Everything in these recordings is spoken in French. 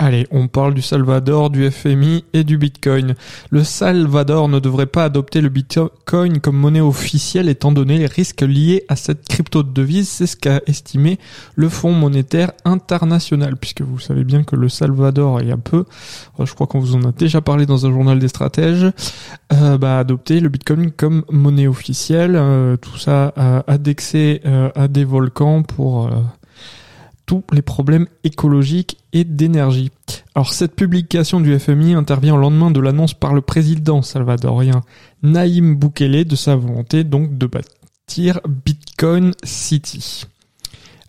Allez, on parle du Salvador, du FMI et du Bitcoin. Le Salvador ne devrait pas adopter le Bitcoin comme monnaie officielle étant donné les risques liés à cette crypto-devise. C'est ce qu'a estimé le Fonds monétaire international, puisque vous savez bien que le Salvador, il y a peu, euh, je crois qu'on vous en a déjà parlé dans un journal des stratèges, euh, bah, le Bitcoin comme monnaie officielle. Euh, tout ça euh, indexé à des volcans pour tous les problèmes écologiques et d'énergie. Alors cette publication du FMI intervient au lendemain de l'annonce par le président salvadorien Naïm Bukele de sa volonté donc de bâtir Bitcoin City.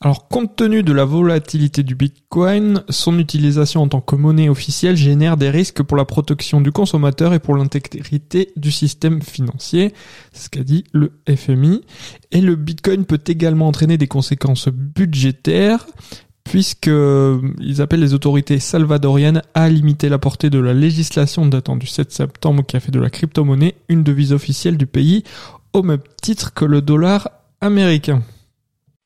Alors, compte tenu de la volatilité du Bitcoin, son utilisation en tant que monnaie officielle génère des risques pour la protection du consommateur et pour l'intégrité du système financier. Ce qu'a dit le FMI. Et le Bitcoin peut également entraîner des conséquences budgétaires puisque ils appellent les autorités salvadoriennes à limiter la portée de la législation datant du 7 septembre qui a fait de la crypto-monnaie une devise officielle du pays au même titre que le dollar américain.